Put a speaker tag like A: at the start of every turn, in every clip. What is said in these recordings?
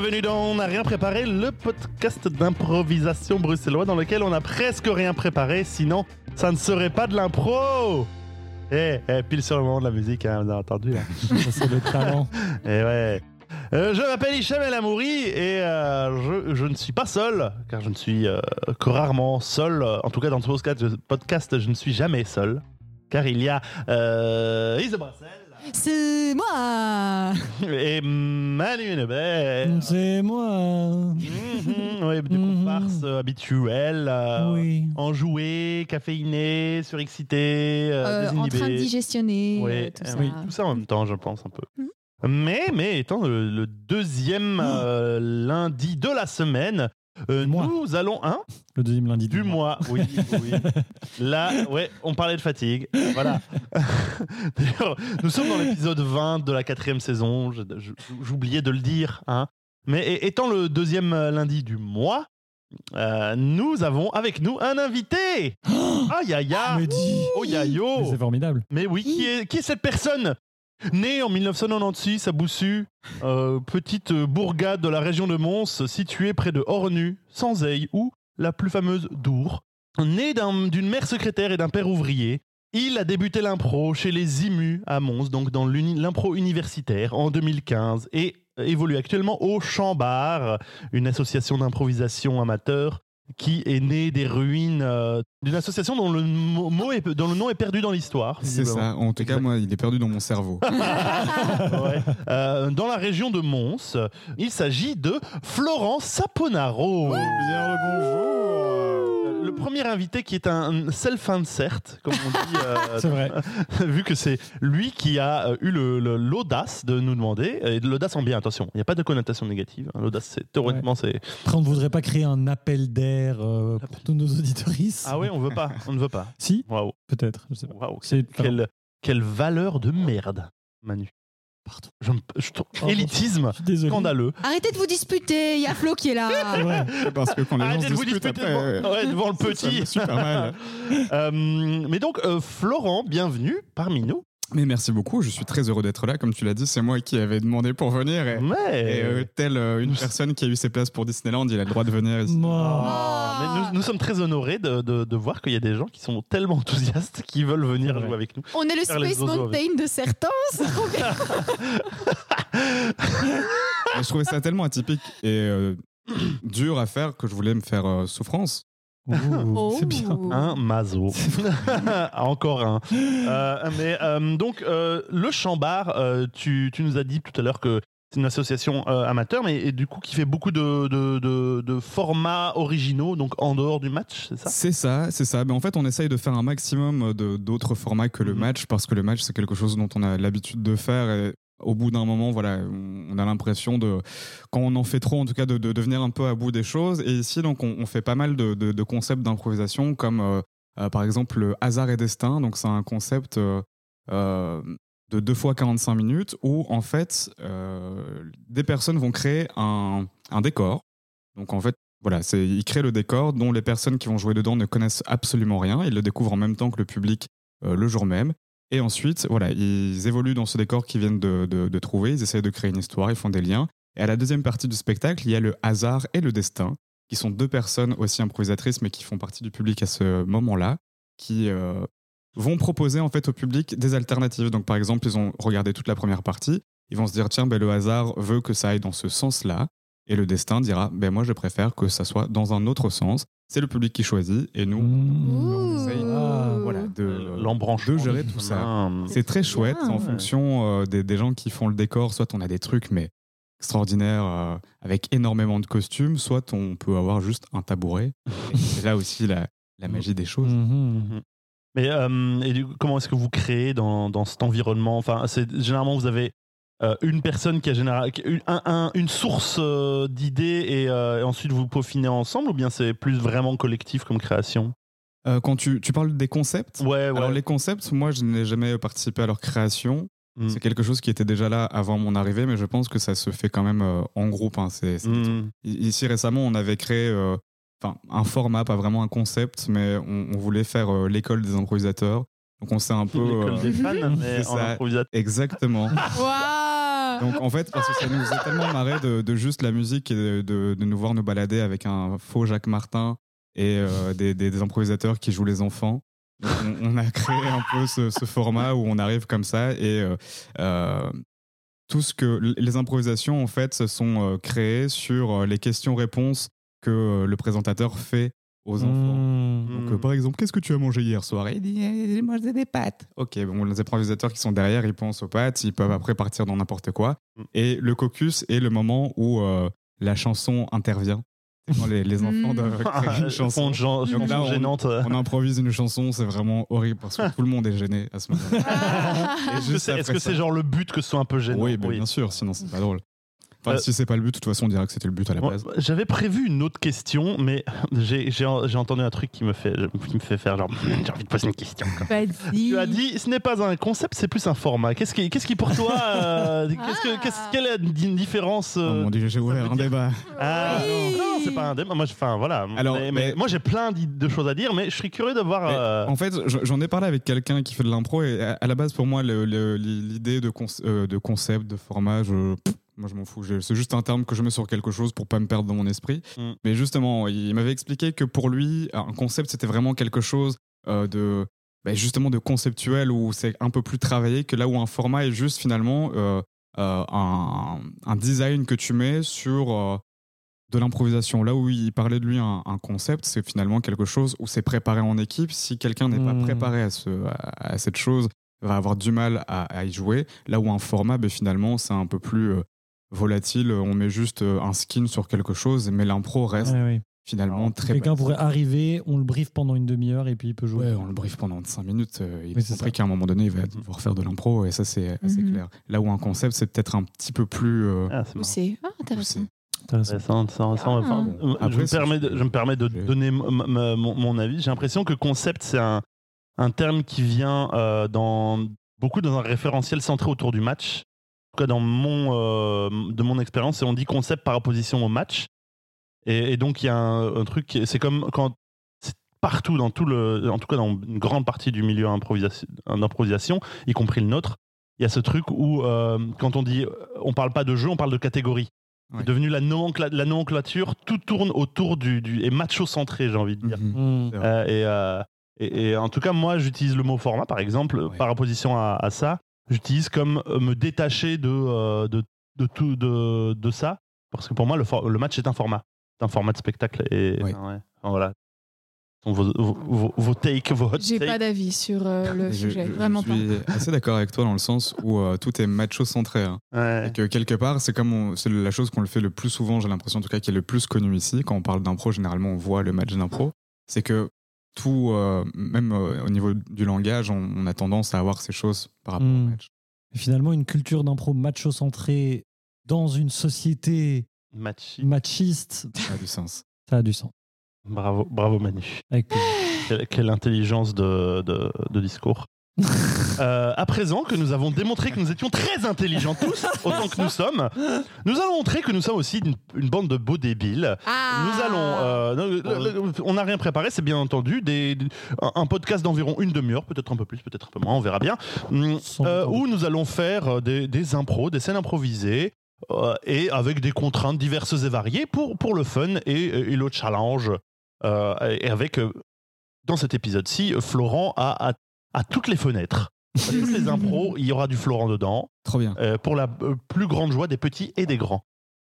A: Bienvenue dans On n'a rien préparé, le podcast d'improvisation bruxellois dans lequel on a presque rien préparé, sinon ça ne serait pas de l'impro. Eh, eh, pile sur le moment de la musique, hein, vous avez entendu là.
B: Ça, c'est le talent.
A: Eh ouais. Euh, je m'appelle Hicham El Amouri et euh, je, je ne suis pas seul, car je ne suis euh, que rarement seul. En tout cas, dans ce podcast, je, podcast, je ne suis jamais seul, car il y a Isa Brassel
C: C'est moi
A: et Manu Hennebert.
B: C'est moi.
A: Mhm, ouais, du
B: Mhm.
A: comparse euh, habituel, euh,
B: Oui.
A: enjoué, caféiné, surexcité, euh,
C: Euh, En train de digestionner,
A: Oui,
C: euh, tout ça.
A: oui, tout ça en même temps, je pense un peu.
C: Mhm.
A: Mais, mais étant le, le deuxième euh, lundi de la semaine, euh,
B: Du mois.
A: nous allons un
B: Le deuxième lundi
A: du mois. Oui, oui. Là, ouais, on parlait de fatigue. Voilà. D'ailleurs, nous sommes dans l'épisode 20 de la quatrième saison. Je- je- J'oubliais de le dire. Hein. Mais é- étant le deuxième lundi du mois, euh, nous avons avec nous un invité. Aïe aïe aïe.
B: Mais dis.
A: Oh ya
B: Mais. C'est formidable.
A: Mais oui, qui est, qui est cette personne? Née en 1996 à Boussu, euh, petite bourgade de la région de Mons, située près de Ornu, Sanzeil ou la plus fameuse Dour. Né d'un- d'une mère secrétaire et d'un père ouvrier, il a débuté l'impro chez les IMU à Mons, donc dans l'impro universitaire en 2015 et évolue actuellement au Chambard, une association d'improvisation amateur qui est née des ruines euh, d'une association dont le, mo- mot est, dont le nom est perdu dans l'histoire.
D: C'est ça. En tout cas,
A: Exact.
D: moi, il est perdu dans mon cerveau.
A: Ouais. Euh, dans la région de Mons, il s'agit de Florent Saponaro.
D: Bien le bonjour.
A: Le premier invité qui est un self-insert, comme on dit, euh,
B: C'est vrai.
A: vu que c'est lui qui a euh, eu l'audace de nous demander, et de l'audace en bien, attention, il n'y a pas de connotation négative. hein. L'audace, c'est théoriquement, c'est.
B: Après, on ne voudrait pas créer un appel d'air euh, pour tous nos auditoristes.
A: Ah oui, on veut pas, on ne veut pas.
B: Si,
A: Waouh,
B: peut-être. Je sais pas. C'est
A: quelle, quelle valeur de merde, Manu.
B: Pardon.
A: Je, me- je trouve-
B: Oh,
A: élitisme
B: Je suis désolé.
A: scandaleux.
C: Arrêtez de vous disputer, il y a Flo qui est là.
B: C'est vrai.
D: Parce que quand les gens
A: Arrêtez
D: se
A: de vous
D: disputent
A: disputer
D: après,
A: devant, ouais, devant le
D: ça
A: petit.
D: me super mal.
A: Euh, mais donc, euh, Florent, bienvenue parmi nous.
D: Mais merci beaucoup. Je suis très heureux d'être là. Comme tu l'as dit, c'est moi qui avais demandé pour venir. Et,
A: Mais,
D: et, euh, telle euh, une personne qui a eu ses places pour Disneyland, il a le droit de venir ici.
B: Moi.
A: Ah, mais nous, nous sommes très honorés de, de- de voir qu'il y a des gens qui sont tellement enthousiastes qui veulent venir jouer avec nous.
C: On est le Space Mountain de certains. c'est trop bien.
D: Et je trouvais ça tellement atypique et euh, dur à faire que je voulais me faire euh, souffrance.
C: Oh.
B: C'est bien.
A: Un mazo. Encore un. Euh, mais euh, donc, euh, le Chambard, euh, tu, tu nous as dit tout à l'heure que c'est une association euh, amateur, mais et du coup qui fait beaucoup de, de, de- de formats originaux, donc en dehors du match, c'est ça?
D: C'est ça, c'est ça. Mais en fait, on essaye de faire un maximum de- d'autres formats que le
A: Mhm.
D: match parce que le match, c'est quelque chose dont on a l'habitude de faire. Et au bout d'un moment, voilà, on a l'impression de, quand on en fait trop, en tout cas, de, de devenir un peu à bout des choses. Et ici, donc, on, fait pas mal de, de- concepts d'improvisation comme, euh, euh, par exemple, le hasard et destin. Donc, c'est un concept euh, de 2 fois 45 minutes où, en fait, des personnes vont créer un, un décor. Donc, en fait, voilà, c'est ils créent le décor dont les personnes qui vont jouer dedans ne connaissent absolument rien. Ils le découvrent en même temps que le public le jour même. Et ensuite, voilà, ils évoluent dans ce décor qu'ils viennent de, trouver. Ils essayent de créer une histoire, ils font des liens. Et à la deuxième partie du spectacle, il y a le hasard et le destin, qui sont deux personnes aussi improvisatrices, mais qui font partie du public à ce moment-là, qui euh, vont proposer en fait au public des alternatives. Donc, par exemple, ils ont regardé toute la première partie. Ils vont se dire tiens, ben, le hasard veut que ça aille dans ce sens-là. Et le destin dira, ben moi je préfère que ça soit dans un autre sens. C'est le public qui choisit et nous,
B: Mmh.
D: on essaye
B: Ah,
D: voilà, de,
A: L'embranchement.
D: de gérer tout ça.
A: chemin.
D: C'est très chouette
C: Bien.
D: en fonction euh, des, des gens qui font le décor. Soit on a des trucs mais extraordinaires euh, avec énormément de costumes, soit on peut avoir juste un tabouret. Et C'est là aussi la, la magie des choses.
A: Mais euh, et du coup, comment est-ce que vous créez dans, dans cet environnement? Enfin, c'est généralement vous avez euh, une personne qui a général, une, un- un- une source euh, d'idées et, euh, et ensuite vous peaufinez ensemble ou bien c'est plus vraiment collectif comme création?
D: Euh, quand tu, tu parles des concepts,
A: Ouais, ouais.
D: alors les concepts, moi je n'ai jamais participé à leur création.
A: Mm.
D: C'est quelque chose qui était déjà là avant mon arrivée, mais je pense que ça se fait quand même euh, en groupe. hein. C'est- c'est-
A: Mm.
D: Ici récemment, on avait créé euh, enfin, un format, pas vraiment un concept, mais on, on voulait faire euh, l'école des improvisateurs. Donc on s'est un peu.
A: L'école
D: euh,
A: des fans, mais
D: C'est
A: en
D: ça.
A: improvisateur.
D: Exactement.
C: Waouh
D: Donc en fait, parce que ça nous a tellement marré de, juste la musique et de, nous voir nous balader avec un faux Jacques Martin et euh, des, improvisateurs qui jouent les enfants. On, a créé un peu ce, format où on arrive comme ça et euh, euh, tout ce que les improvisations en fait se sont créées sur les questions-réponses que le présentateur fait aux enfants.
B: Mmh.
D: Donc, euh, par exemple, qu'est-ce que tu as mangé hier soir? Il dit Eh, J'ai mangé des pâtes. Ok, bon, les improvisateurs qui sont derrière, ils pensent aux pâtes, ils peuvent après partir dans n'importe quoi.
A: Mm.
D: Et le caucus est le moment où euh, la chanson intervient. Quand les, les enfants doivent créer une chanson. Donc là, on-
A: gênante.
D: On improvise une chanson, c'est vraiment horrible parce que tout le monde est gêné à ce moment-là.
A: Est-ce que c'est genre le but que ce soit un peu gênant?
D: Oui, ben, bien sûr, sinon c'est pas drôle. Enfin,
A: Euh,
D: si c'est pas le but, de toute façon, on dirait que c'était le but à la base.
A: J'avais prévu une autre question, mais j'ai entendu un truc qui me fait, qui me fait faire genre, j'ai envie de poser une question. Tu as dit, ce n'est pas un concept, c'est plus un format. Qu'est-ce qui, qu'est-ce qui pour toi, euh, qu'est-ce que, qu'est-ce- quelle est une différence
D: Oh
A: euh,
D: dieu, j'ai ouvert un débat.
A: ah,
C: Oui.
A: non, non, c'est pas un débat. Moi, je- enfin voilà.
D: Alors,
A: mais,
D: mais-
A: mais moi, j'ai plein de choses à dire, mais je suis curieux de voir.
D: Mais,
A: euh,
D: En fait, je- j'en ai parlé avec quelqu'un qui fait de l'impro et à à la base, pour moi, l'idée de, euh, de concept, de format, je, pff, moi je m'en fous. C'est juste un terme que je mets sur quelque chose pour pas me perdre dans mon esprit.
A: Mm.
D: Mais justement, il m'avait expliqué que pour lui, un concept, c'était vraiment quelque chose euh, de bah, justement de conceptuel où c'est un peu plus travaillé que là où un format est juste finalement euh, euh, un, un design que tu mets sur euh, de l'improvisation. Là où il parlait de lui un, un concept, c'est finalement quelque chose où c'est préparé en équipe. Si quelqu'un n'est pas
B: Hmm.
D: préparé à, ce, à, à cette chose, va avoir du mal à, à y jouer. Là où un format, ben, finalement, c'est un peu plus euh, volatile. On met juste euh, un skin sur quelque chose, mais l'impro reste
B: Ouais, ouais.
D: finalement très
B: Quelqu'un pourrait arriver, on le brief pendant une demi-heure et puis il peut jouer.
D: Ouais, on le brief pendant 5 minutes. euh, il
B: Oui,
D: compris qu'à un moment donné, il va devoir faire de l'impro, et ça, c'est assez
C: Mhm.
D: clair. Là où un concept, c'est peut-être un petit peu plus euh,
A: ah, c'est.
C: Ah, intéressant.
D: poussé.
B: Intéressant.
A: Intéressant, intéressant, intéressant.
C: Ah.
A: Enfin,
D: Après,
A: je, me permets de, je me permets de
D: j'ai-
A: donner mon, mon avis. J'ai l'impression que concept, c'est un, un terme qui vient euh, dans, beaucoup dans un référentiel centré autour du match. En tout cas, dans mon, euh, de mon expérience, et on dit concept par opposition au match. Et, et donc, il y a un, un truc, qui est- c'est comme quand c'est partout, dans tout le, en tout cas dans une grande partie du milieu improvisation, d'improvisation, y compris le nôtre, il y a ce truc où, euh, quand on dit, on parle pas de jeu, on parle de catégorie.
D: Ouais.
A: C'est devenu la, nomencla- la nomenclature, tout tourne autour du, du et macho-centré, j'ai envie de dire.
D: Mhm.
B: Mmh.
A: Euh, et, euh, et, et en tout cas, moi, j'utilise le mot format, par exemple,
D: Ouais.
A: par opposition à, à ça. J'utilise comme euh, me détacher de, euh, de, de tout de, de ça. Parce que pour moi, le, for- le match est un format. C'est un format de spectacle. Et
D: ouais.
A: Voilà. Vos, vos, vos, takes, vos
C: J'ai pas d'avis sur euh, le
D: Je-
C: sujet,
D: je,
C: vraiment
D: je
C: pas.
D: suis assez d'accord avec toi dans le sens où euh, tout est macho-centré. hein.
A: Ouais.
D: Et que quelque part, c'est comme on- c'est la chose qu'on le fait le plus souvent, j'ai l'impression en tout cas, qui est le plus connu ici. Quand on parle d'impro, généralement, on voit le match d'impro. C'est que tout, euh, même euh, au niveau du langage, on, on a tendance à avoir ces choses par rapport au
B: Mm.
D: match.
B: Et Finalement, une culture d'impro macho-centrée dans une société
A: Machi.
B: machiste,
D: Ça a du sens.
B: ça a du sens.
A: Bravo, bravo Manu.
B: Avec.
A: Quelle, quelle intelligence de, de, de discours. Euh, à présent que nous avons démontré que nous étions très intelligents tous, autant que nous sommes, nous allons montrer que nous sommes aussi une, une bande de beaux débiles.
C: Ah
A: Nous allons. euh, le- le- le- on n'a rien préparé, c'est bien entendu. Des, un, un podcast d'environ une demi-heure, peut-être un peu plus, peut-être un peu moins, on verra bien. Hum, euh, où nous allons faire des, des impros, des scènes improvisées. euh, et avec des contraintes diverses et variées pour, pour le fun et, et le challenge. Euh, et avec, dans cet épisode-ci, Florent a, a, a toutes les fenêtres. Toutes les impros, il y aura du Florent dedans
D: Trop bien.
A: euh, pour la euh, plus grande joie des petits et des grands.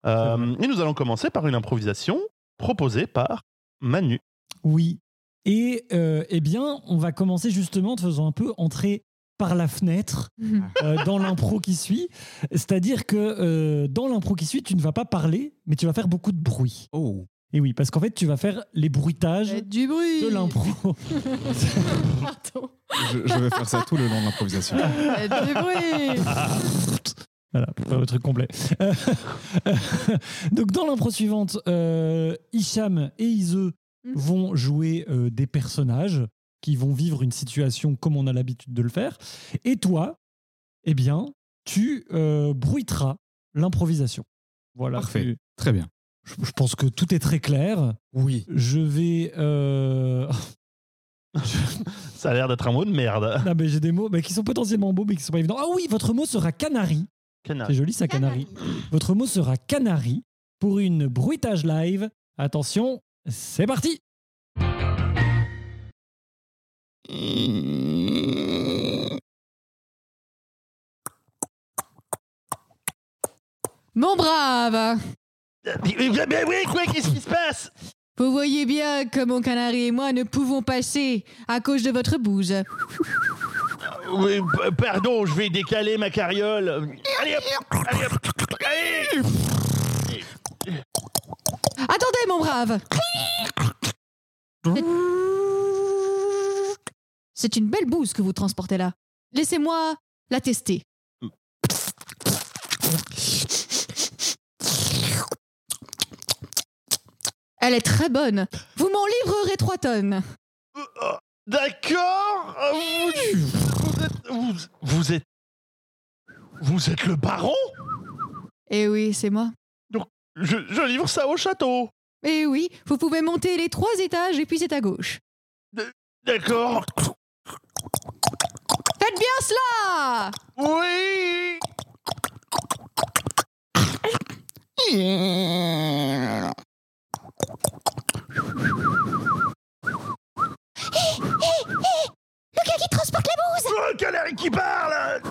A: Euh, et nous allons commencer par une improvisation proposée par Manu.
B: Oui. Et euh, eh bien, on va commencer justement en te faisant un peu entrer par la fenêtre euh, dans l'impro qui suit. C'est-à-dire que euh, dans l'impro qui suit, tu ne vas pas parler, mais tu vas faire beaucoup de bruit.
D: Oh.
B: Et oui, parce qu'en fait, tu vas faire les bruitages
C: du bruit
B: de l'impro.
C: Pardon.
D: Je, je vais faire ça tout le long de l'improvisation.
C: Du bruit
B: Voilà, pour faire le truc complet. Euh, Donc, dans l'impro suivante, euh, Hicham et Ise
C: Mm.
B: vont jouer euh, des personnages qui vont vivre une situation comme on a l'habitude de le faire. Et toi, eh bien, tu euh, bruiteras l'improvisation. Voilà.
D: Parfait.
B: Tu-
D: Très bien.
B: Je, je pense que tout est très clair.
D: Oui.
B: Je vais. euh,
A: Ça a l'air d'être un mot de merde.
B: Ah, mais j'ai des mots mais qui sont potentiellement beaux, mais qui sont pas évidents. Ah oui, votre mot sera canari.
A: Canari.
B: C'est joli ça, canari. Votre mot sera canari pour une bruitage live. Attention, c'est parti
C: Mon brave
A: Mais, oui, quoi, qu'est-ce qui se passe
C: Vous voyez bien que mon canari et moi ne pouvons passer à cause de votre bouse.
A: Oui, p- pardon, je vais décaler ma carriole. Allez hop, allez hop, allez
C: Attendez, mon brave C'est une belle bouse que vous transportez là. Laissez-moi la tester. Elle est très bonne. Vous m'en livrerez trois tonnes.
A: D'accord vous, vous êtes, vous, vous êtes... Vous êtes le baron?
C: Eh oui, c'est moi.
A: je, je livre ça au château.
C: Eh oui, vous pouvez monter les trois étages et puis c'est à gauche.
A: D'accord.
C: Faites bien cela
A: Oui
E: Le gars qui transporte la bouse.
A: Oh, Canary qui parle.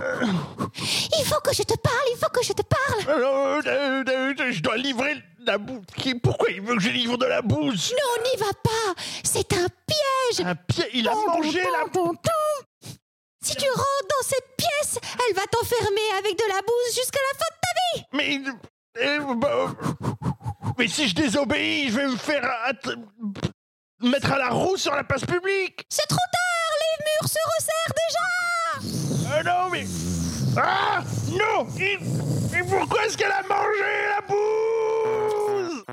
E: Il faut que je te parle, il faut que je te parle.
A: Euh, euh, euh, Je dois livrer la bouse. Pourquoi il veut que je livre de la bouse?
E: Non, n'y va pas. C'est un piège.
A: Un pied, il a mangé la bouse
E: Si tu rentres dans cette pièce, elle va t'enfermer avec de la bouse jusqu'à la fin de
A: Mais... euh, bah, mais si je désobéis, je vais me faire att- mettre à la roue sur la place publique
E: C'est trop tard, les murs se resserrent déjà
A: Ah non, mais... Ah Non Et, et pourquoi est-ce qu'elle a mangé la bouse?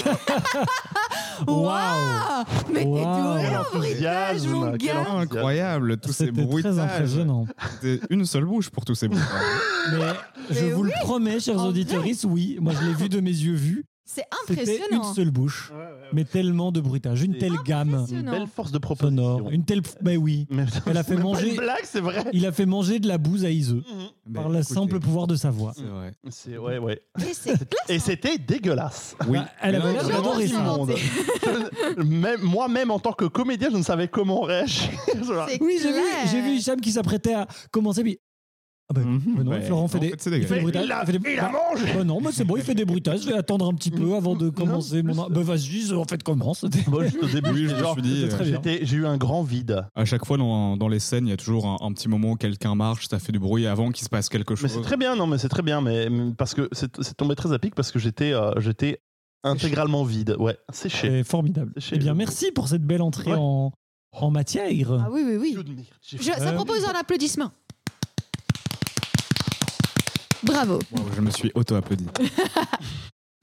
C: Waouh Mais t'es
B: Waouh.
C: doué mon gars.
D: Incroyable, tous ces
B: C'était
D: bruitages.
B: très impressionnant.
D: C'est une seule bouche pour tous ces bruitages.
B: Mais je vous le promets, chers auditeurs, oui, moi je l'ai vu de mes yeux vus.
C: C'est
B: C'était une
C: impressionnant.
B: seule bouche, mais tellement de bruitage, une telle gamme
A: Une
C: Impressionnant.
A: belle force de proposition.
B: sonore, une telle. Ben oui,
A: Mais-
B: Elle a fait manger-
A: une blague, c'est vrai.
B: il a fait manger de la bouse à Iseux
D: Ben,
B: par le
D: écoutez,
B: simple pouvoir de sa voix.
D: C'est vrai.
A: C'est ouais, ouais.
C: Et
A: Et c'était dégueulasse.
D: Oui.
B: Bah, elle avait l'air d'adorer ça.
A: moi-même, en tant que comédien, je ne savais comment réagir.
B: Oui, j'ai vu, j'ai vu Hicham qui s'apprêtait à commencer, puis. Ah ben,
D: Mhm.
B: mais non,
D: Ouais,
B: Florent fait des.
D: fait,
B: il fait des bruitages,
A: il a,
B: il fait des-
A: il a
B: bah,
A: mangé
B: bah non, mais c'est bon, il fait des bruitages. Je vais attendre un petit peu avant de commencer mon. Bah vas-y, en fait, commence.
A: Moi, juste au début,
D: je me suis dit, euh,
A: j'ai eu un grand vide.
D: À chaque fois dans, dans les scènes, il y a toujours un, un petit moment où quelqu'un marche, ça fait du bruit avant qu'il se passe quelque
A: Mais
D: chose.
A: c'est très bien, non, mais c'est très bien, mais mais parce que c'est tombé très à pic parce que j'étais euh, j'étais intégralement vide. Ouais, séché.
B: C'est formidable. Eh bien,
A: le-
B: merci pour cette belle entrée
A: Ouais.
B: en, en matière.
C: Ah oui, oui, oui. Je, ça
B: Euh,
C: propose un applaudissement. Bravo.
D: Wow, je me suis auto-applaudi.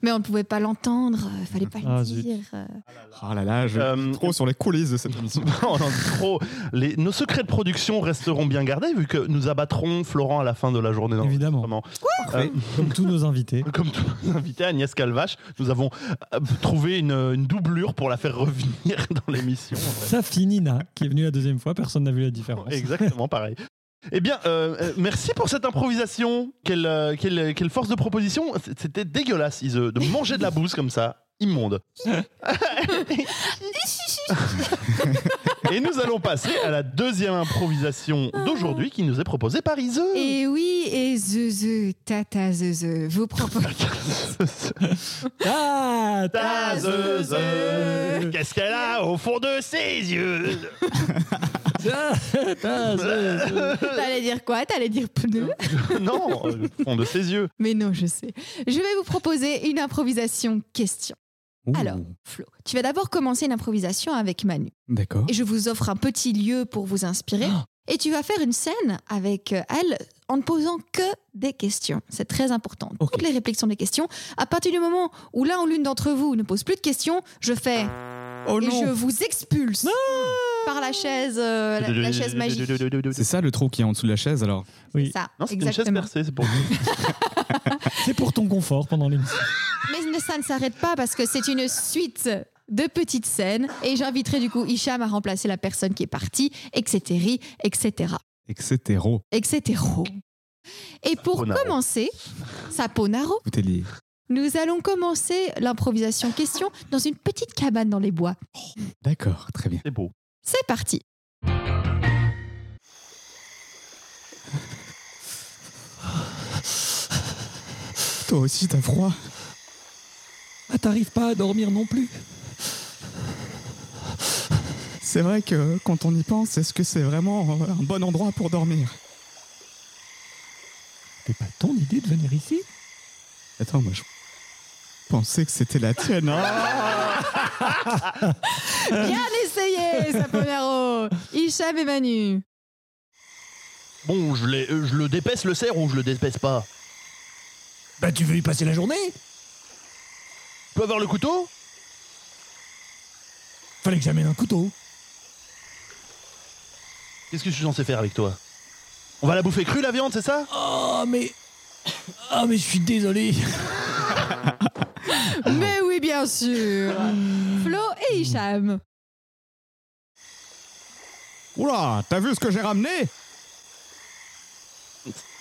C: Mais on ne pouvait pas l'entendre, euh, fallait pas
B: Ah,
C: le dire. euh.
D: Ah là là, je
A: Euh,
D: trop sur les coulisses de cette émission.
A: On en dit trop. Les, nos secrets de production resteront bien gardés vu que nous abattrons Florent à la fin de la journée.
B: Évidemment.
A: Euh,
B: Comme tous nos invités.
A: comme tous nos invités, Agnès Calvache, nous avons trouvé une, une doublure pour la faire revenir dans l'émission.
B: Safi Nina, qui est venue la deuxième fois, personne n'a vu la différence.
A: Exactement pareil. Eh bien, euh, euh, merci pour cette improvisation. Quelle, euh, quelle, quelle force de proposition. C'était dégueulasse, Ise, de manger de la bouse comme ça. Immonde. Et nous allons passer à la deuxième improvisation d'aujourd'hui qui nous est proposée par Ise.
C: Et oui, et Zeze, Tata Zeze, vous propose.
B: Ah,
A: Ta zeuse, qu'est-ce qu'elle a au fond de ses yeux?
C: T'allais dire quoi? T'allais dire pneu
A: Non, au fond de ses yeux.
C: Mais non, je sais. Je vais vous proposer une improvisation question.
D: Ouh,
C: Alors, Flo, tu vas d'abord commencer une improvisation avec Manu.
D: D'accord.
C: Et je vous offre un petit lieu pour vous inspirer. Et tu vas faire une scène avec euh, elle en ne posant que des questions. C'est très important. Toutes les répliques sont des questions. À partir du moment où l'un ou l'une d'entre vous ne pose plus de questions, je fais
D: Oh
C: et
D: non
C: je vous expulse par la chaise, euh, la, la chaise magique.
D: C'est ça le trou qui est en dessous de la chaise alors
B: Oui,
C: Ça,
A: Non, c'est une chaise
C: exactement.
A: percée, c'est pour
B: c'est pour ton confort pendant l'émission.
C: Mais ça ne s'arrête pas parce que c'est une suite de petites scènes et j'inviterai du coup Hicham à remplacer la personne qui est partie, etc., etc.,
D: Etc.
C: etc. Et pour commencer, Saponaro,
D: Écoutez-les.
C: nous allons commencer l'improvisation question dans une petite cabane dans les bois.
D: D'accord, très bien.
A: C'est beau.
C: C'est parti.
D: Toi aussi, t'as froid.
B: Ah, t'arrives pas à dormir non plus.
D: C'est vrai que quand on y pense, est-ce que c'est vraiment un bon endroit pour dormir?
B: C'est pas ton idée de venir ici?
D: Attends, moi je pensais que c'était la tienne.
C: Bien essayé, Saponaro. Hicham et Manu.
A: Bon, je, l'ai- euh, je le dépaisse le cerf ou je le dépaisse pas?
B: Bah, tu veux y passer la journée?
A: Je peux avoir le couteau?
B: Fallait que j'amène un couteau.
A: Qu'est-ce que je suis censé faire avec toi? On va la bouffer crue la viande, c'est ça?
B: Oh, mais. Ah, mais je suis désolé.
C: Mais oui, bien sûr. Flo et Hicham.
D: Oula, t'as vu ce que j'ai ramené?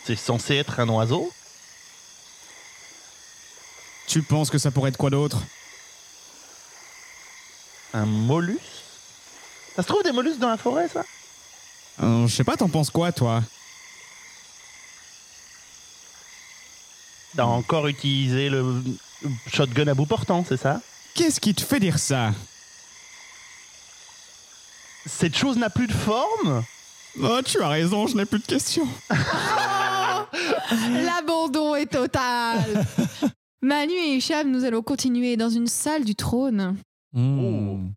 A: C'est censé être un oiseau?
D: Tu penses que ça pourrait être quoi d'autre?
A: Un mollusque? Ça se trouve des mollusques dans la forêt, ça?
D: Euh, Je sais pas, t'en penses quoi, toi?
A: T'as encore utilisé le shotgun à bout portant, c'est ça?
D: Qu'est-ce qui te fait dire ça?
A: Cette chose n'a plus de forme
D: Oh, tu as raison, je n'ai plus de questions.
C: L'abandon est total. Manu et Hicham, nous allons continuer dans une salle du trône.
B: Hmm.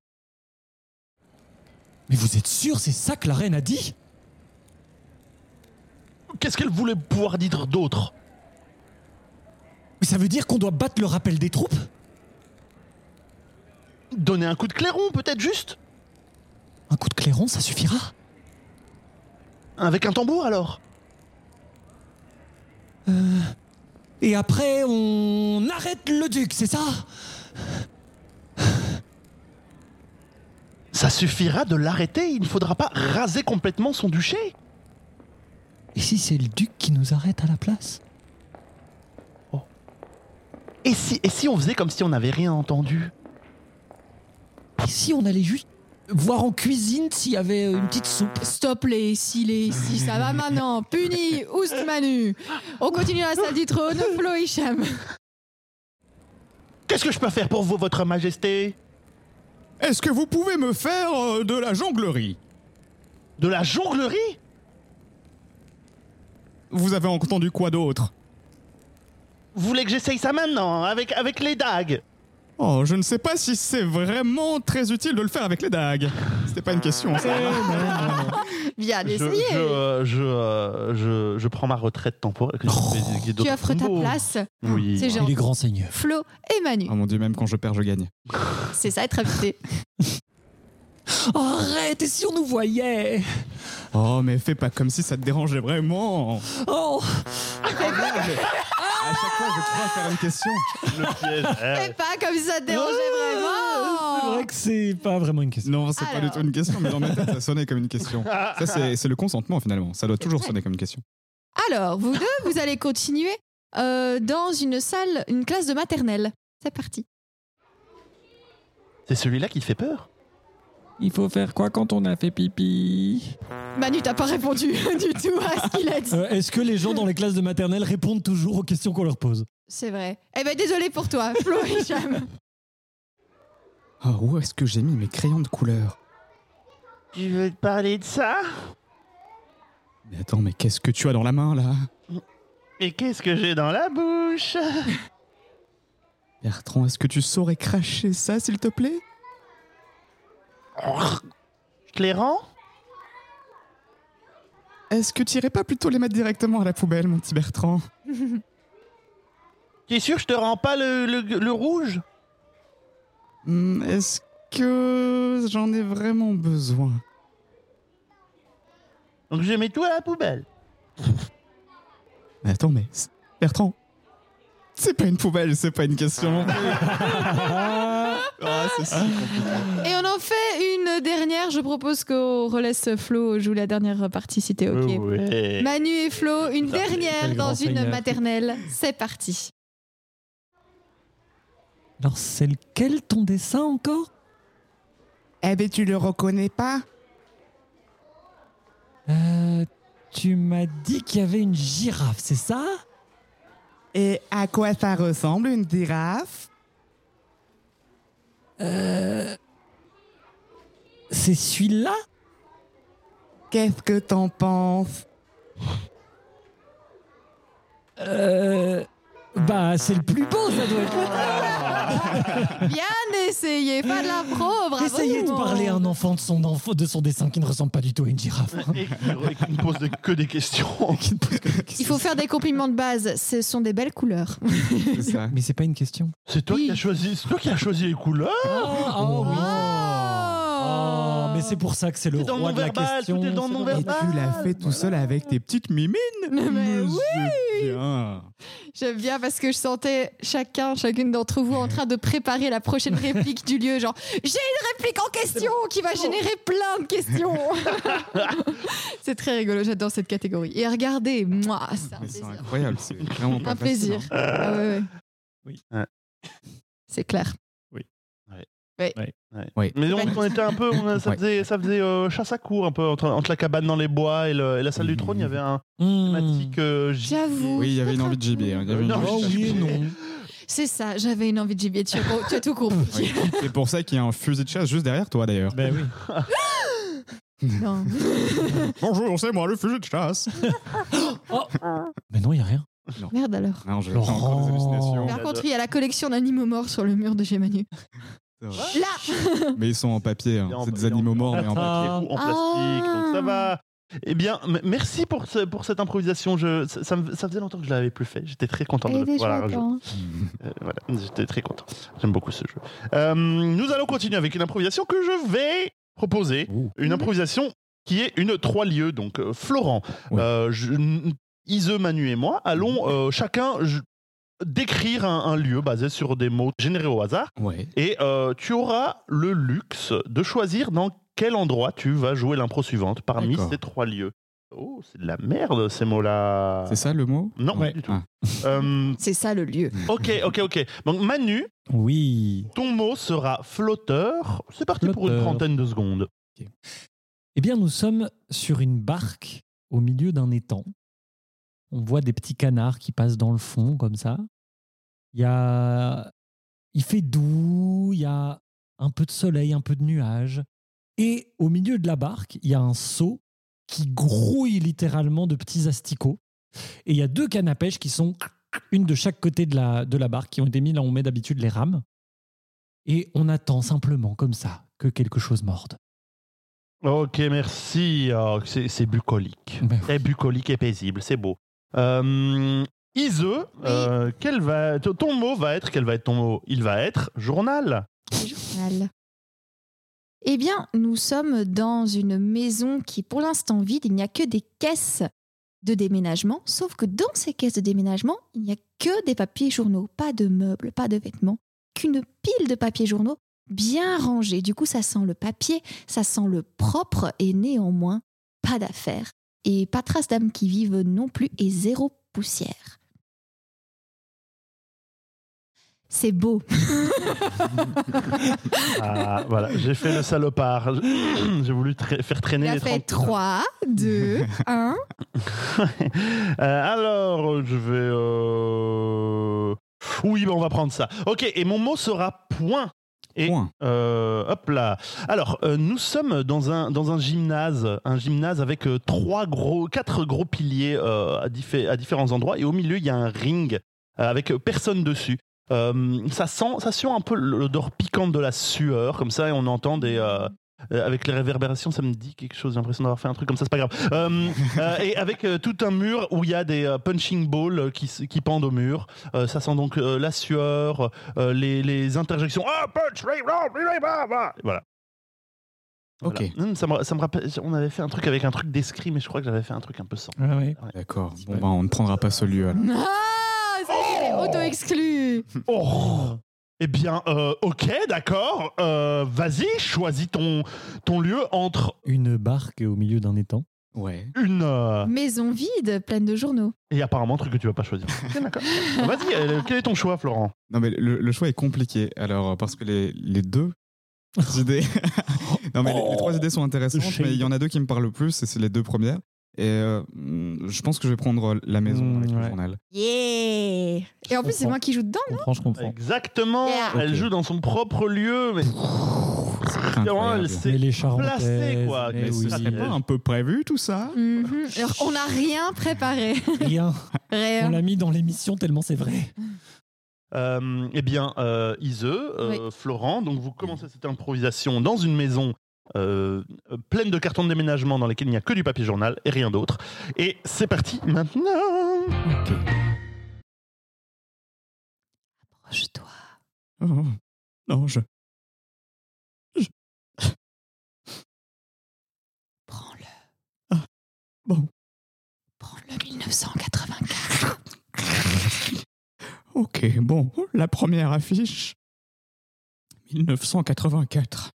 B: Mais vous êtes sûr, c'est ça que la reine a dit?
A: Qu'est-ce qu'elle voulait pouvoir dire d'autre?
B: Mais ça veut dire qu'on doit battre le rappel des troupes?
A: Donner un coup de clairon, peut-être juste?
B: Un coup de clairon, ça suffira.
A: Avec un tambour, alors?
B: Et après, on arrête le duc, c'est ça?
A: Ça suffira de l'arrêter, il ne faudra pas raser complètement son duché.
B: Et si c'est le duc qui nous arrête à la place?
A: Et si, et si on faisait comme si on n'avait rien entendu?
B: Et si on allait juste voir en cuisine s'il y avait une petite soupe
C: Stop les, si les, si ça va maintenant. Puni, oust Manu. On continue la salle du trône. Flo Hicham.
A: Qu'est-ce que je peux faire pour vous, votre majesté?
D: Est-ce que vous pouvez me faire euh, de la jonglerie?
A: De la jonglerie?
D: Vous avez entendu quoi d'autre?
A: Vous voulez que j'essaye ça maintenant, avec, avec les dagues?
D: Oh, je ne sais pas si c'est vraiment très utile de le faire avec les dagues. C'était pas une question, ça.
C: Bien
A: je,
C: essayé.
A: je, euh, je, euh, je- je prends ma retraite temporaire.
C: Tu offres ta place.
A: Oui.
C: C'est
B: les grands seigneurs
C: Flo et Manu.
D: Oh mon dieu, même quand je perds, je gagne.
C: C'est ça être invité.
B: Oh, arrête, et si on nous voyait?
D: Oh, mais fais pas comme si ça te dérangeait vraiment.
B: Oh
D: À chaque fois, je te vois faire une question.
A: Le piège.
C: Fais pas comme si ça te dérangeait
B: C'est
C: vraiment.
B: vrai que c'est pas vraiment une question.
D: Non, c'est pas du
C: Alors.
D: tout une question, mais dans ma tête, ça sonnait comme une question. Ça, c'est c'est le consentement, finalement. Ça doit toujours sonner comme une question.
C: Alors, vous deux, vous allez continuer euh, dans une salle, une classe de maternelle. C'est parti.
A: C'est celui-là qui te fait peur?
B: Il faut faire quoi quand on a fait pipi?
C: Manu, t'as pas répondu du tout à ce qu'il a dit.
B: Euh, Est-ce que les gens dans les classes de maternelle répondent toujours aux questions qu'on leur pose?
C: C'est vrai. Eh ben, désolé pour toi, Flo et Hicham.
D: Oh, où est-ce que j'ai mis mes crayons de couleur?
A: Tu veux te parler de ça?
D: Mais attends, mais qu'est-ce que tu as dans la main, là?
A: Et qu'est-ce que j'ai dans la bouche?
D: Bertrand, est-ce que tu saurais cracher ça, s'il te plaît?
A: Clairant
D: Est-ce que tu irais pas plutôt les mettre directement à la poubelle, mon petit Bertrand
A: T'es sûr que je te rends pas le, le- le rouge?
D: Hmm, Est-ce que j'en ai vraiment besoin?
A: Donc je mets tout à la poubelle.
D: Mais attends, mais... Bertrand C'est pas une poubelle, c'est pas une question non plus. Ah, c'est si compliqué.
C: Et on en fait une dernière. Je propose qu'on relaisse Flo jouer la dernière partie si t'es OK.
A: Ouais.
C: Manu et Flo, une dernière dans une
B: seigneur.
C: maternelle. C'est parti.
B: Alors, c'est lequel ton dessin encore?
F: Eh ben, tu le reconnais pas
B: Euh, Tu m'as dit qu'il y avait une girafe, c'est ça?
F: Et à quoi ça ressemble, une girafe?
B: Euh. C'est celui-là?
F: Qu'est-ce que t'en penses?
B: Euh. Bah, c'est le plus beau, ça doit être.
C: Bien essayé, pas de l'impro, bravo.
B: Essayez de parler à un enfant de son, enfant, de son dessin qui ne ressemble pas du tout à une girafe.
A: Et qui, ne pose que des questions.
C: Il faut faire des compliments de base. Ce sont des belles couleurs.
D: C'est ça.
B: Mais c'est pas une question.
A: C'est toi
C: Oui.
A: qui as choisi, c'est toi qui as choisi les couleurs.
B: Ah, oh, oui.
C: Oh.
B: Oh, mais c'est pour ça que c'est le
A: dans
B: roi de la question.
A: tout est dans le
B: c'est
F: Et
A: non-verbal.
F: tu l'as fait tout seul avec tes petites mimines
C: Mais oui.
D: Bien.
C: J'aime bien parce que je sentais chacun, chacune d'entre vous en train de préparer la prochaine réplique du lieu. Genre, j'ai une réplique en question qui va générer plein de questions. c'est très rigolo, j'adore cette catégorie. Et regardez, moi, c'est un
D: Mais c'est
C: plaisir.
D: incroyable, c'est vraiment pas
C: Un
D: facile,
C: plaisir.
D: hein.
C: Ah ouais, ouais.
B: Oui.
A: Ouais.
C: C'est clair.
D: Oui.
A: Mais on, on était un peu, on a- ça
D: Ouais.
A: faisait, ça faisait euh, chasse à court un peu entre, entre la cabane dans les bois et, le- et la salle du trône. Il y avait un thématique. euh,
C: J'avoue.
D: Oui, il y avait une envie de gibier. hein, il y avait une
A: Non,
D: envie de
B: Oh non.
C: C'est ça, j'avais une envie de gibier. Tu as, tu as tout compris.
D: C'est pour ça qu'il y a un fusil de chasse juste derrière toi d'ailleurs.
B: Ben oui.
C: Non.
D: Bonjour, c'est moi le fusil de chasse.
B: Mais non, il y a rien.
C: Merde alors.
D: Non, hallucinations.
C: Par contre, il y a la collection d'animaux morts sur le mur de chez Manu. Là
D: Mais ils sont en papier, hein. C'est des animaux morts, mais en
B: Ah.
D: papier.
A: ou en plastique, donc ça va. Eh bien, merci pour, ce- pour cette improvisation. Je, ça, ça me- ça faisait longtemps que je l'avais plus fait. J'étais très content de
C: Et
A: le pouvoir
C: gens.
A: Euh, voilà, j'étais très content. J'aime beaucoup ce jeu. Euh, nous allons continuer avec une improvisation que je vais proposer.
D: Ouh.
A: Une improvisation qui est une trois lieux. Donc, euh, Florent, euh, je- n- Ise, Manu et moi allons euh, chacun décrire un, un lieu basé sur des mots générés au hasard.
D: Ouais.
A: Et euh, tu auras le luxe de choisir dans quel endroit tu vas jouer l'impro suivante parmi ces trois lieux. Oh, c'est de la merde ces mots-là.
D: C'est ça le mot?
A: Non,
B: Ouais.
A: pas du tout.
D: Ah.
A: Euh,
C: C'est ça le lieu.
A: ok, ok, ok. Donc Manu,
B: Oui.
A: ton mot sera flotteur. C'est parti pour une trentaine de secondes.
B: Eh bien, nous sommes sur une barque au milieu d'un étang. On voit des petits canards qui passent dans le fond comme ça. Il y a... Il fait doux, il y a un peu de soleil, un peu de nuages. Et au milieu de la barque, il y a un seau qui grouille littéralement de petits asticots. Et il y a deux cannes à pêche qui sont une de chaque côté de la, de la barque, qui ont été mis là où on met d'habitude les rames. Et on attend simplement comme ça que quelque chose morde.
A: Ok, merci. Oh, c'est bucolique.
B: Ben oui.
A: C'est bucolique et paisible, c'est beau. Euh, Ise, euh, quel va, ton mot va être, quel va être ton mot? Il va être journal.
C: Journal. Eh bien, nous sommes dans une maison qui est pour l'instant vide. Il n'y a que des caisses de déménagement. Sauf que dans ces caisses de déménagement, il n'y a que des papiers journaux. Pas de meubles, pas de vêtements. Qu'une pile de papiers journaux bien rangés. Du coup, ça sent le papier, ça sent le propre et néanmoins, pas d'affaires. Et pas trace d'âmes qui vivent non plus et zéro poussière. C'est beau.
A: Ah, voilà, j'ai fait le salopard. J'ai voulu tra- faire traîner
C: Il a
A: les
C: fait
A: 30
C: 3, 2, 1.
A: Euh, alors, je vais. euh, Oui, ben, on va prendre ça. Ok, et mon mot sera point. Et euh, hop là. Alors, euh, nous sommes dans un, dans un gymnase, un gymnase avec euh, trois gros, quatre gros piliers à, diffé- à différents endroits, et au milieu il y a un ring avec personne dessus. Ça sent, ça sent un peu l'odeur piquante de la sueur, comme ça, et on entend des. Euh, avec les réverbérations, ça me dit quelque chose. J'ai l'impression d'avoir fait un truc comme ça, c'est pas grave. Euh, euh, et avec euh, tout un mur où il y a des euh, punching balls euh, qui, qui pendent au mur. Euh, ça sent donc euh, la sueur, euh, les, les interjections. Ah, punch. Voilà.
D: Ok.
A: Voilà. Hum, ça, me, ça me rappelle, on avait fait un truc avec un truc d'escrime, mais je crois que j'avais fait un truc un peu sans.
B: Ah ouais.
D: D'accord. Bon, bah, on ne prendra pas ce lieu. alors.
C: Ah, est auto-exclu.
A: Oh Eh bien, euh, ok, d'accord. Euh, Vas-y, choisis ton, ton lieu entre
B: Une barque au milieu d'un étang.
D: Ouais.
A: une... euh,
C: Maison vide, pleine de journaux.
A: Et apparemment, un truc que tu vas pas choisir. Ok, d'accord. Vas-y, euh, quel est ton choix, Florent?
D: Non, mais le, le choix est compliqué. Alors, parce que les, les deux idées. non, mais les, les trois idées sont intéressantes,
B: Shade.
D: mais il y en a deux qui me parlent le plus, et c'est les deux premières. Et euh, je pense que je vais prendre la maison
B: Mm,
D: avec le journal.
C: Yeah Et en plus, c'est moi qui joue dedans.
B: Je comprends, je comprends.
A: Exactement.
C: Yeah.
A: Elle joue dans son propre lieu, mais elle s'est placée, quoi.
B: mais oui.
A: ça pas
D: un peu prévu tout ça
C: Mhm. Alors, on n'a rien préparé.
B: Rien. On
C: Rien.
B: l'a mis dans l'émission tellement c'est vrai.
A: Euh, eh bien, euh, Ise, euh, Florent, donc vous commencez cette improvisation dans une maison euh, pleine de cartons de déménagement dans lesquels il n'y a que du papier journal et rien d'autre. Et c'est parti maintenant.
C: Approche-toi.
D: Oh, Non, je.
C: Prends-le.
D: Ah, bon.
C: Prends-le 1984.
D: Ok, bon, la première affiche. 1984.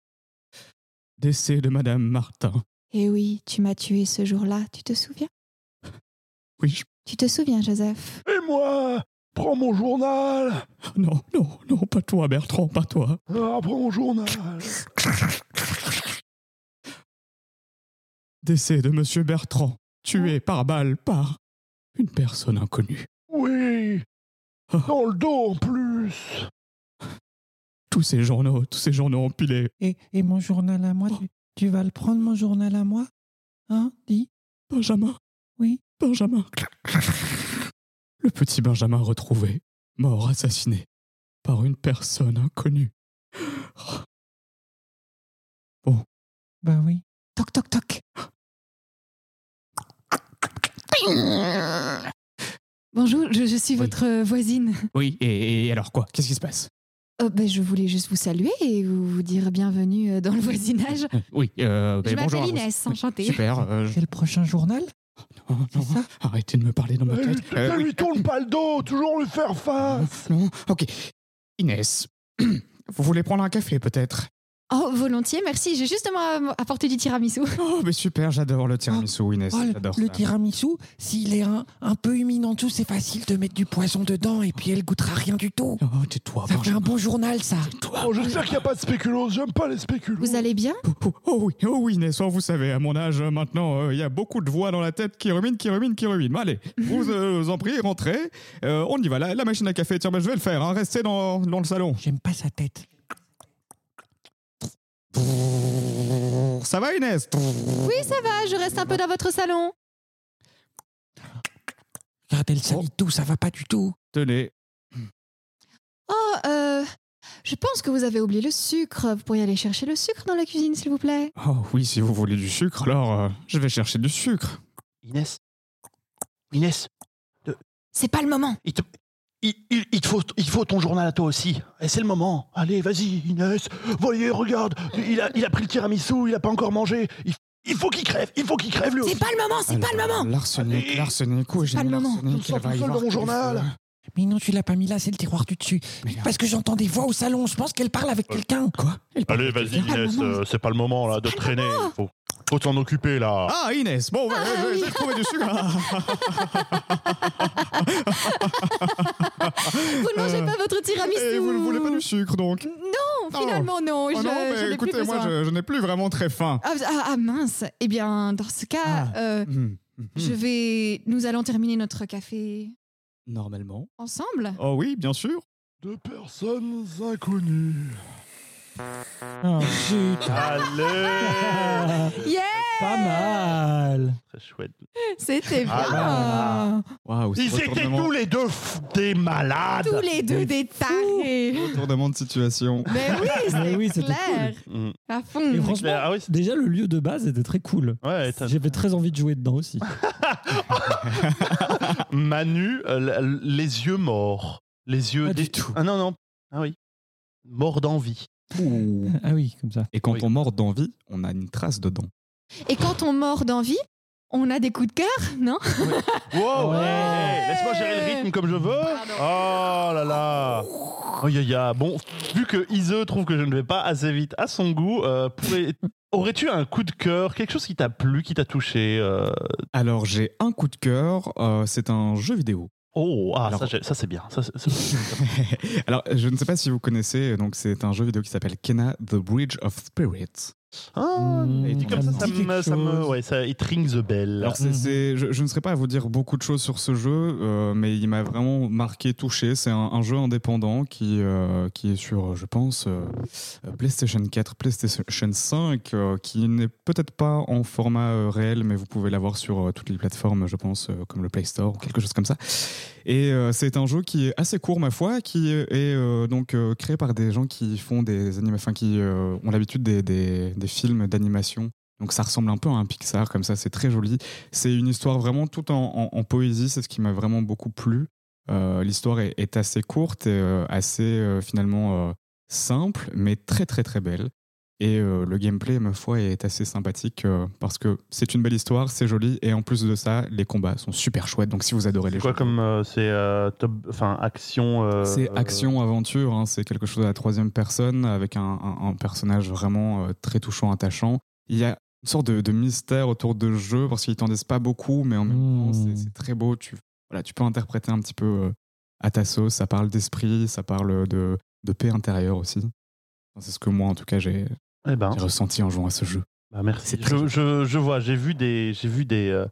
D: Décès de Madame Martin.
C: Eh oui, tu m'as tué ce jour-là, tu te souviens?
D: Oui, je...
C: Tu te souviens, Joseph?
A: Et moi! Prends mon journal!
D: Non, non, non, pas toi, Bertrand, pas toi.
A: Ah, prends mon journal!
D: Décès de Monsieur Bertrand, tué par balle par une personne inconnue.
A: Oui Dans le dos en plus
D: Tous ces journaux, tous ces journaux empilés.
B: Et, et mon journal à moi, tu, tu vas le prendre, mon journal à moi? Hein Dis?
D: Benjamin,
B: Oui.
D: Benjamin. Le petit Benjamin retrouvé, mort assassiné par une personne inconnue.
B: Bah oui.
C: Toc, toc, toc. Bonjour, je, je suis
D: Oui.
C: votre voisine.
D: Oui, et, et alors quoi? Qu'est-ce qui se passe?
C: Euh, ben, je voulais juste vous saluer et vous, vous dire bienvenue euh, dans le voisinage.
D: Oui, euh,
C: Je m'appelle. Inès, enchantée.
D: Super. euh,
B: C'est le prochain journal?
D: Non, non,
B: ça?
D: arrêtez de me parler dans ma
A: Ne
D: tête. Euh, oui.
A: lui tourne pas le dos, toujours lui faire face
D: Non, ok. Inès, vous voulez prendre un café peut-être?
C: Oh, volontiers, merci. J'ai justement euh, apporté du tiramisu.
D: Oh, mais super, j'adore le tiramisu, Inès.
B: Oh, le,
D: j'adore
B: le
D: ça.
B: tiramisu, s'il est un, un peu humide en dessous, c'est facile de mettre du poison dedans et puis elle goûtera rien du tout.
D: Oh, tais-toi,
B: Ça fait un bon journal, ça.
A: Oh, j'espère qu'il n'y a pas de spéculoos, j'aime pas les spéculoos
C: Vous allez bien?
D: Oh, oh, oh oui, oh oui, Inès, oh, vous savez, à mon âge euh, maintenant, euh, il y a beaucoup de voix dans la tête qui ruminent, qui ruminent, qui ruminent. Allez, vous euh, en priez, rentrez. Euh, on y va, la, la machine à café, tiens, ben, je vais le faire, hein, restez dans, dans le salon.
B: J'aime pas sa tête.
D: Ça va, Inès?
C: Oui, ça va, je reste un peu dans votre salon.
B: Regardez, elle salit tout, ça va pas du tout.
D: Tenez.
C: Oh, euh, je pense que vous avez oublié le sucre. Vous pourriez aller chercher le sucre dans la cuisine, s'il vous plaît.
D: Oh oui, si vous voulez du sucre, alors euh, je vais chercher du sucre.
A: Inès Inès
C: C'est pas le moment.
A: il te, il, il- il te faut, il te faut ton journal à toi aussi. Et c'est le moment. Allez, vas-y, Inès. Voyez, regarde. Il a, il a pris le tiramisu, il a pas encore mangé. Il, il faut qu'il crève, il faut qu'il crève lui
C: C'est pas le moment, c'est pas le moment.
D: L'arsenic, l'arsenic, où
C: C'est pas le moment.
A: Je me sens tout seul dans mon journal.
B: Mais non, tu l'as pas mis là, c'est le tiroir du dessus. Parce que j'entends des voix au salon, je pense qu'elle parle avec quelqu'un.
D: Quoi? Elle parle
A: Allez,
D: de
A: vas-y, Inès.
C: maman.
A: euh, c'est pas le moment là de traîner. Il faut, faut s'en occuper là.
D: Ah, Inès, bon, ouais,
C: Ah,
D: j'ai-
C: oui.
D: j'ai trouvé du sucre.
C: Vous ne mangez pas votre tiramisu.
D: Et vous ne voulez pas du sucre, donc
C: Non, finalement, non.
D: Oh
C: je,
D: non,
C: je
D: mais
C: plus
D: écoutez, moi, je, je n'ai plus vraiment très faim.
C: Ah, ah, ah, mince. Eh bien, dans ce cas,
B: Ah.
C: euh,
D: Hmm.
C: je vais. Nous allons terminer notre café
D: Normalement.
C: ensemble?
D: Oh oui, bien sûr.
A: De personnes inconnues.
B: Oh, zut.
A: Allez
C: Yeah
B: pas mal.
A: Très chouette.
C: C'était bien.
A: Ah
D: Waouh,
A: Ils étaient
D: retournement,
A: tous les deux f- des malades.
C: Tous les deux des tarés.
D: retournement de situation.
C: Mais oui,
B: Mais
C: c'est
B: oui, c'était
C: clair.
A: Mm.
C: À fond.
B: Et franchement,
A: Ah oui, c'est-
B: déjà le lieu de base était très cool.
A: ouais, t'as-
B: J'avais très envie de jouer dedans aussi.
A: Manu, euh, l- les yeux morts. Les yeux
B: Pas
A: des-
B: du tout.
A: Ah non, non. Ah oui. Mort d'envie.
B: Ah oui, comme ça.
D: Et quand
A: Oui.
D: on mord d'envie, on a une trace dedans.
C: Et quand on mord d'envie, on a des coups de cœur, non?
A: Wow,
B: Ouais.
A: hey, laisse-moi gérer le rythme comme je veux. Oh là là. Oh. Bon, vu que Ise trouve que je ne vais pas assez vite à son goût, euh, pourrais- aurais-tu un coup de cœur, quelque chose qui t'a plu, qui t'a touché euh,
D: Alors, j'ai un coup de cœur. euh, c'est un jeu vidéo.
A: Oh, ah,
D: Alors-
A: ça, j'ai- ça, c'est bien. Ça, c'est- c'est-
D: Alors, je ne sais pas si vous connaissez, donc c'est un jeu vidéo qui s'appelle Kena The Bridge of Spirits.
A: Ah,
B: Mmh,
A: dit comme ça,
B: ça me
A: ça me,
B: chose.
A: ouais, ça, it rings the bell.
D: Alors, c'est, c'est- je, je ne serais pas à vous dire beaucoup de choses sur ce jeu, euh, mais il m'a vraiment marqué, touché. C'est un, un jeu indépendant qui, euh, qui est sur, je pense, euh, PlayStation 4, PlayStation 5, euh, qui n'est peut-être pas en format euh, réel, mais vous pouvez l'avoir sur euh, toutes les plateformes, je pense, euh, comme le Play Store ou quelque chose comme ça. Et euh, c'est un jeu qui est assez court, ma foi, qui est euh, donc euh, créé par des gens qui font des animations, qui ont l'habitude des, des- films d'animation. Donc ça ressemble un peu à un Pixar, comme ça, c'est très joli. C'est une histoire vraiment tout en, en- poésie, c'est ce qui m'a vraiment beaucoup plu. L'histoire est, est assez courte et assez finalement simple, mais très très très belle. Et euh, le gameplay, ma foi, est assez sympathique euh, parce que c'est une belle histoire, c'est joli, et en plus de ça, les combats sont super chouettes. Donc si vous adorez les
A: C'est quoi
D: jeux,
A: comme. euh, c'est euh, top. Enfin, action. euh,
D: c'est
A: euh,
D: action-aventure, hein, c'est quelque chose à la troisième personne avec un, un- un personnage vraiment euh, très touchant, attachant. Il y a une sorte de, de mystère autour de ce jeu parce qu'ils t'en disent pas beaucoup, mais en même temps,
B: Mmh.
D: c'est- c'est très beau. Tu, voilà, tu peux interpréter un petit peu euh, à ta sauce. Ça parle d'esprit, ça parle de, de paix intérieure aussi. Enfin, C'est ce que moi, en tout cas, j'ai
A: Eh ben,
D: ressenti en jouant à ce jeu.
A: bah, merci. Je, je, je vois, j'ai vu des. J'ai vu des. euh,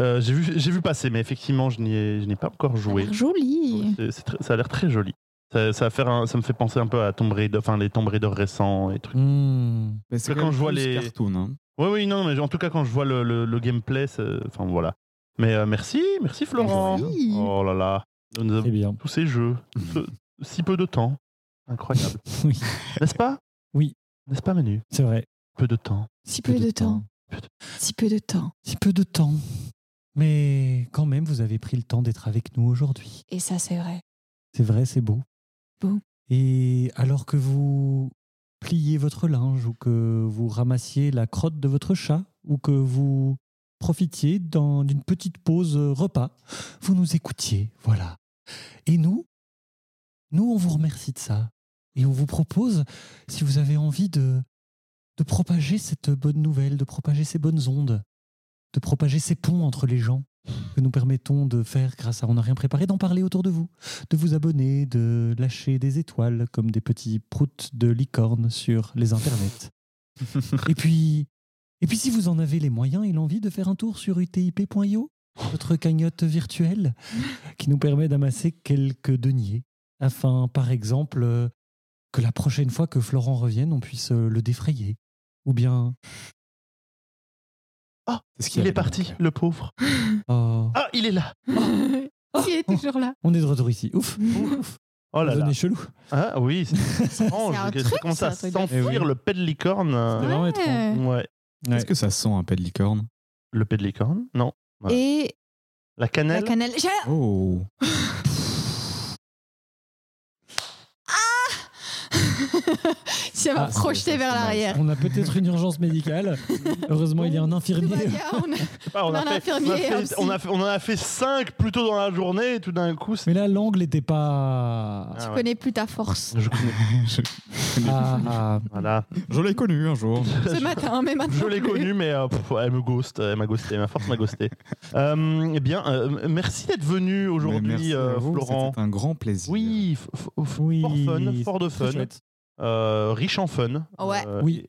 A: euh, j'ai vu, j'ai vu passer, mais effectivement, je n'y ai, je n'ai pas encore
C: Ça a
A: joué.
C: l'air Joli.
A: C'est- c'est très- ça a l'air très joli. Ça, ça, va faire un- ça me fait penser un peu à Tomb Raider, enfin les Tomb Raider récents et trucs.
B: Hmm.
D: Mais c'est
A: Quand je vois les-
D: hein.
A: Oui, oui, non, mais en tout cas, quand je vois le, le, le gameplay, c'est- enfin voilà. Mais euh, merci, merci Florent.
C: Merci.
A: Oh là là, nous avons
B: Très bien.
A: tous ces jeux, si peu de temps, incroyable,
B: Oui,
A: n'est-ce pas?
B: Oui.
A: N'est-ce pas Manu?
B: C'est vrai.
A: Peu de temps.
C: Si peu de temps. Si peu de temps.
B: Si peu de temps. Mais quand même, vous avez pris le temps d'être avec nous aujourd'hui.
C: Et ça, c'est vrai.
B: C'est vrai, c'est beau.
C: Beau.
B: Et alors que vous pliez votre linge ou que vous ramassiez la crotte de votre chat ou que vous profitiez d'une petite pause repas, vous nous écoutiez, voilà. Et nous, nous, on vous remercie de ça. Et on vous propose, si vous avez envie de, de propager cette bonne nouvelle, de propager ces bonnes ondes, de propager ces ponts entre les gens que nous permettons de faire grâce à On n'a rien préparé, d'en parler autour de vous de vous abonner, de lâcher des étoiles comme des petits proutes de licorne sur les internets. et puis, et puis si vous en avez les moyens et l'envie de faire un tour sur utip.io, notre cagnotte virtuelle qui nous permet d'amasser quelques deniers afin, par exemple, que la prochaine fois que Florent revienne, on puisse euh, le défrayer. Ou bien,
D: qu'il y
A: Il est parti,
D: cœur.
A: le pauvre.
B: oh,
A: Ah, il est là.
C: Il est toujours là.
B: on est de retour ici. Ouf, ouf.
A: Oh là là.
B: chelou.
A: Ah oui, c'est étrange. Ça commence à s'enfuir le pet de licorne. euh,
B: C'est vraiment étrange.
C: Ouais.
A: Ouais.
B: Ouais.
D: Est-ce que ça sent un pet de licorne?
A: Le pet de licorne? Non. Voilà.
C: Et
A: La
C: la
A: cannelle
C: cannelle.
D: Oh
C: Ça m'a
B: Ah,
C: projeté vers l'arrière.
B: On a peut-être une urgence médicale. Heureusement, il y a un infirmier.
C: on
A: en a fait 5 plus tôt dans la journée et tout d'un coup.
B: Mais là, l'angle n'était pas.
A: Ah
C: Tu
A: ouais.
C: connais plus ta force.
A: Je, connais-
D: je,
B: Ah, ah.
A: voilà.
D: je l'ai connu un jour.
C: Ce matin, mais maintenant.
A: Je l'ai
C: plus.
A: connue, mais euh, pff, elle me ghost, elle m'a ghosté, ma force m'a ghosté. Euh, eh bien, euh, merci d'être venu aujourd'hui, euh, Florent.
D: C'était un grand plaisir.
A: Oui, fort fun, fort de fun, riche en fun.
C: Ouais.
A: Euh,
B: Oui.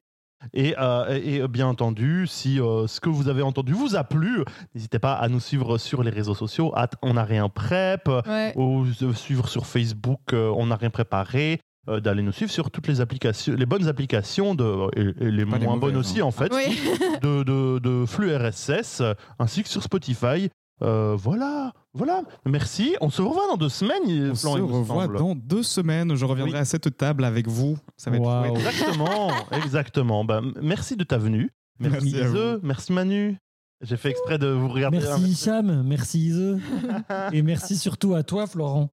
A: Et, euh, et, et bien entendu, si euh, ce que vous avez entendu vous a plu, n'hésitez pas à nous suivre sur les réseaux sociaux. at on n'a rien prep,
C: Ouais.
A: ou suivre sur Facebook, euh, on n'a rien préparé. euh, d'aller nous suivre sur toutes les applications, les bonnes applications de, et, et les
D: Pas les
A: moins bonnes aussi
D: hein.
A: en fait,
C: Oui.
A: de, de, de flux RSS, euh, ainsi que sur Spotify. Euh, voilà, voilà. Merci. On se revoit dans deux semaines.
D: On
A: Florent,
D: se revoit
A: semble.
D: dans deux semaines. Je reviendrai
A: Oui.
D: à cette table avec vous. Ça va être.
A: Exactement, exactement. Ben, m- merci de ta venue. Merci,
D: Merci
A: merci Manu. J'ai fait exprès de vous regarder.
B: Merci Hicham, merci Ise. Et merci surtout à toi, Florent.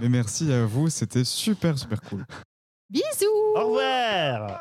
D: Mais merci à vous. C'était super, super cool.
C: Bisous.
A: Au revoir.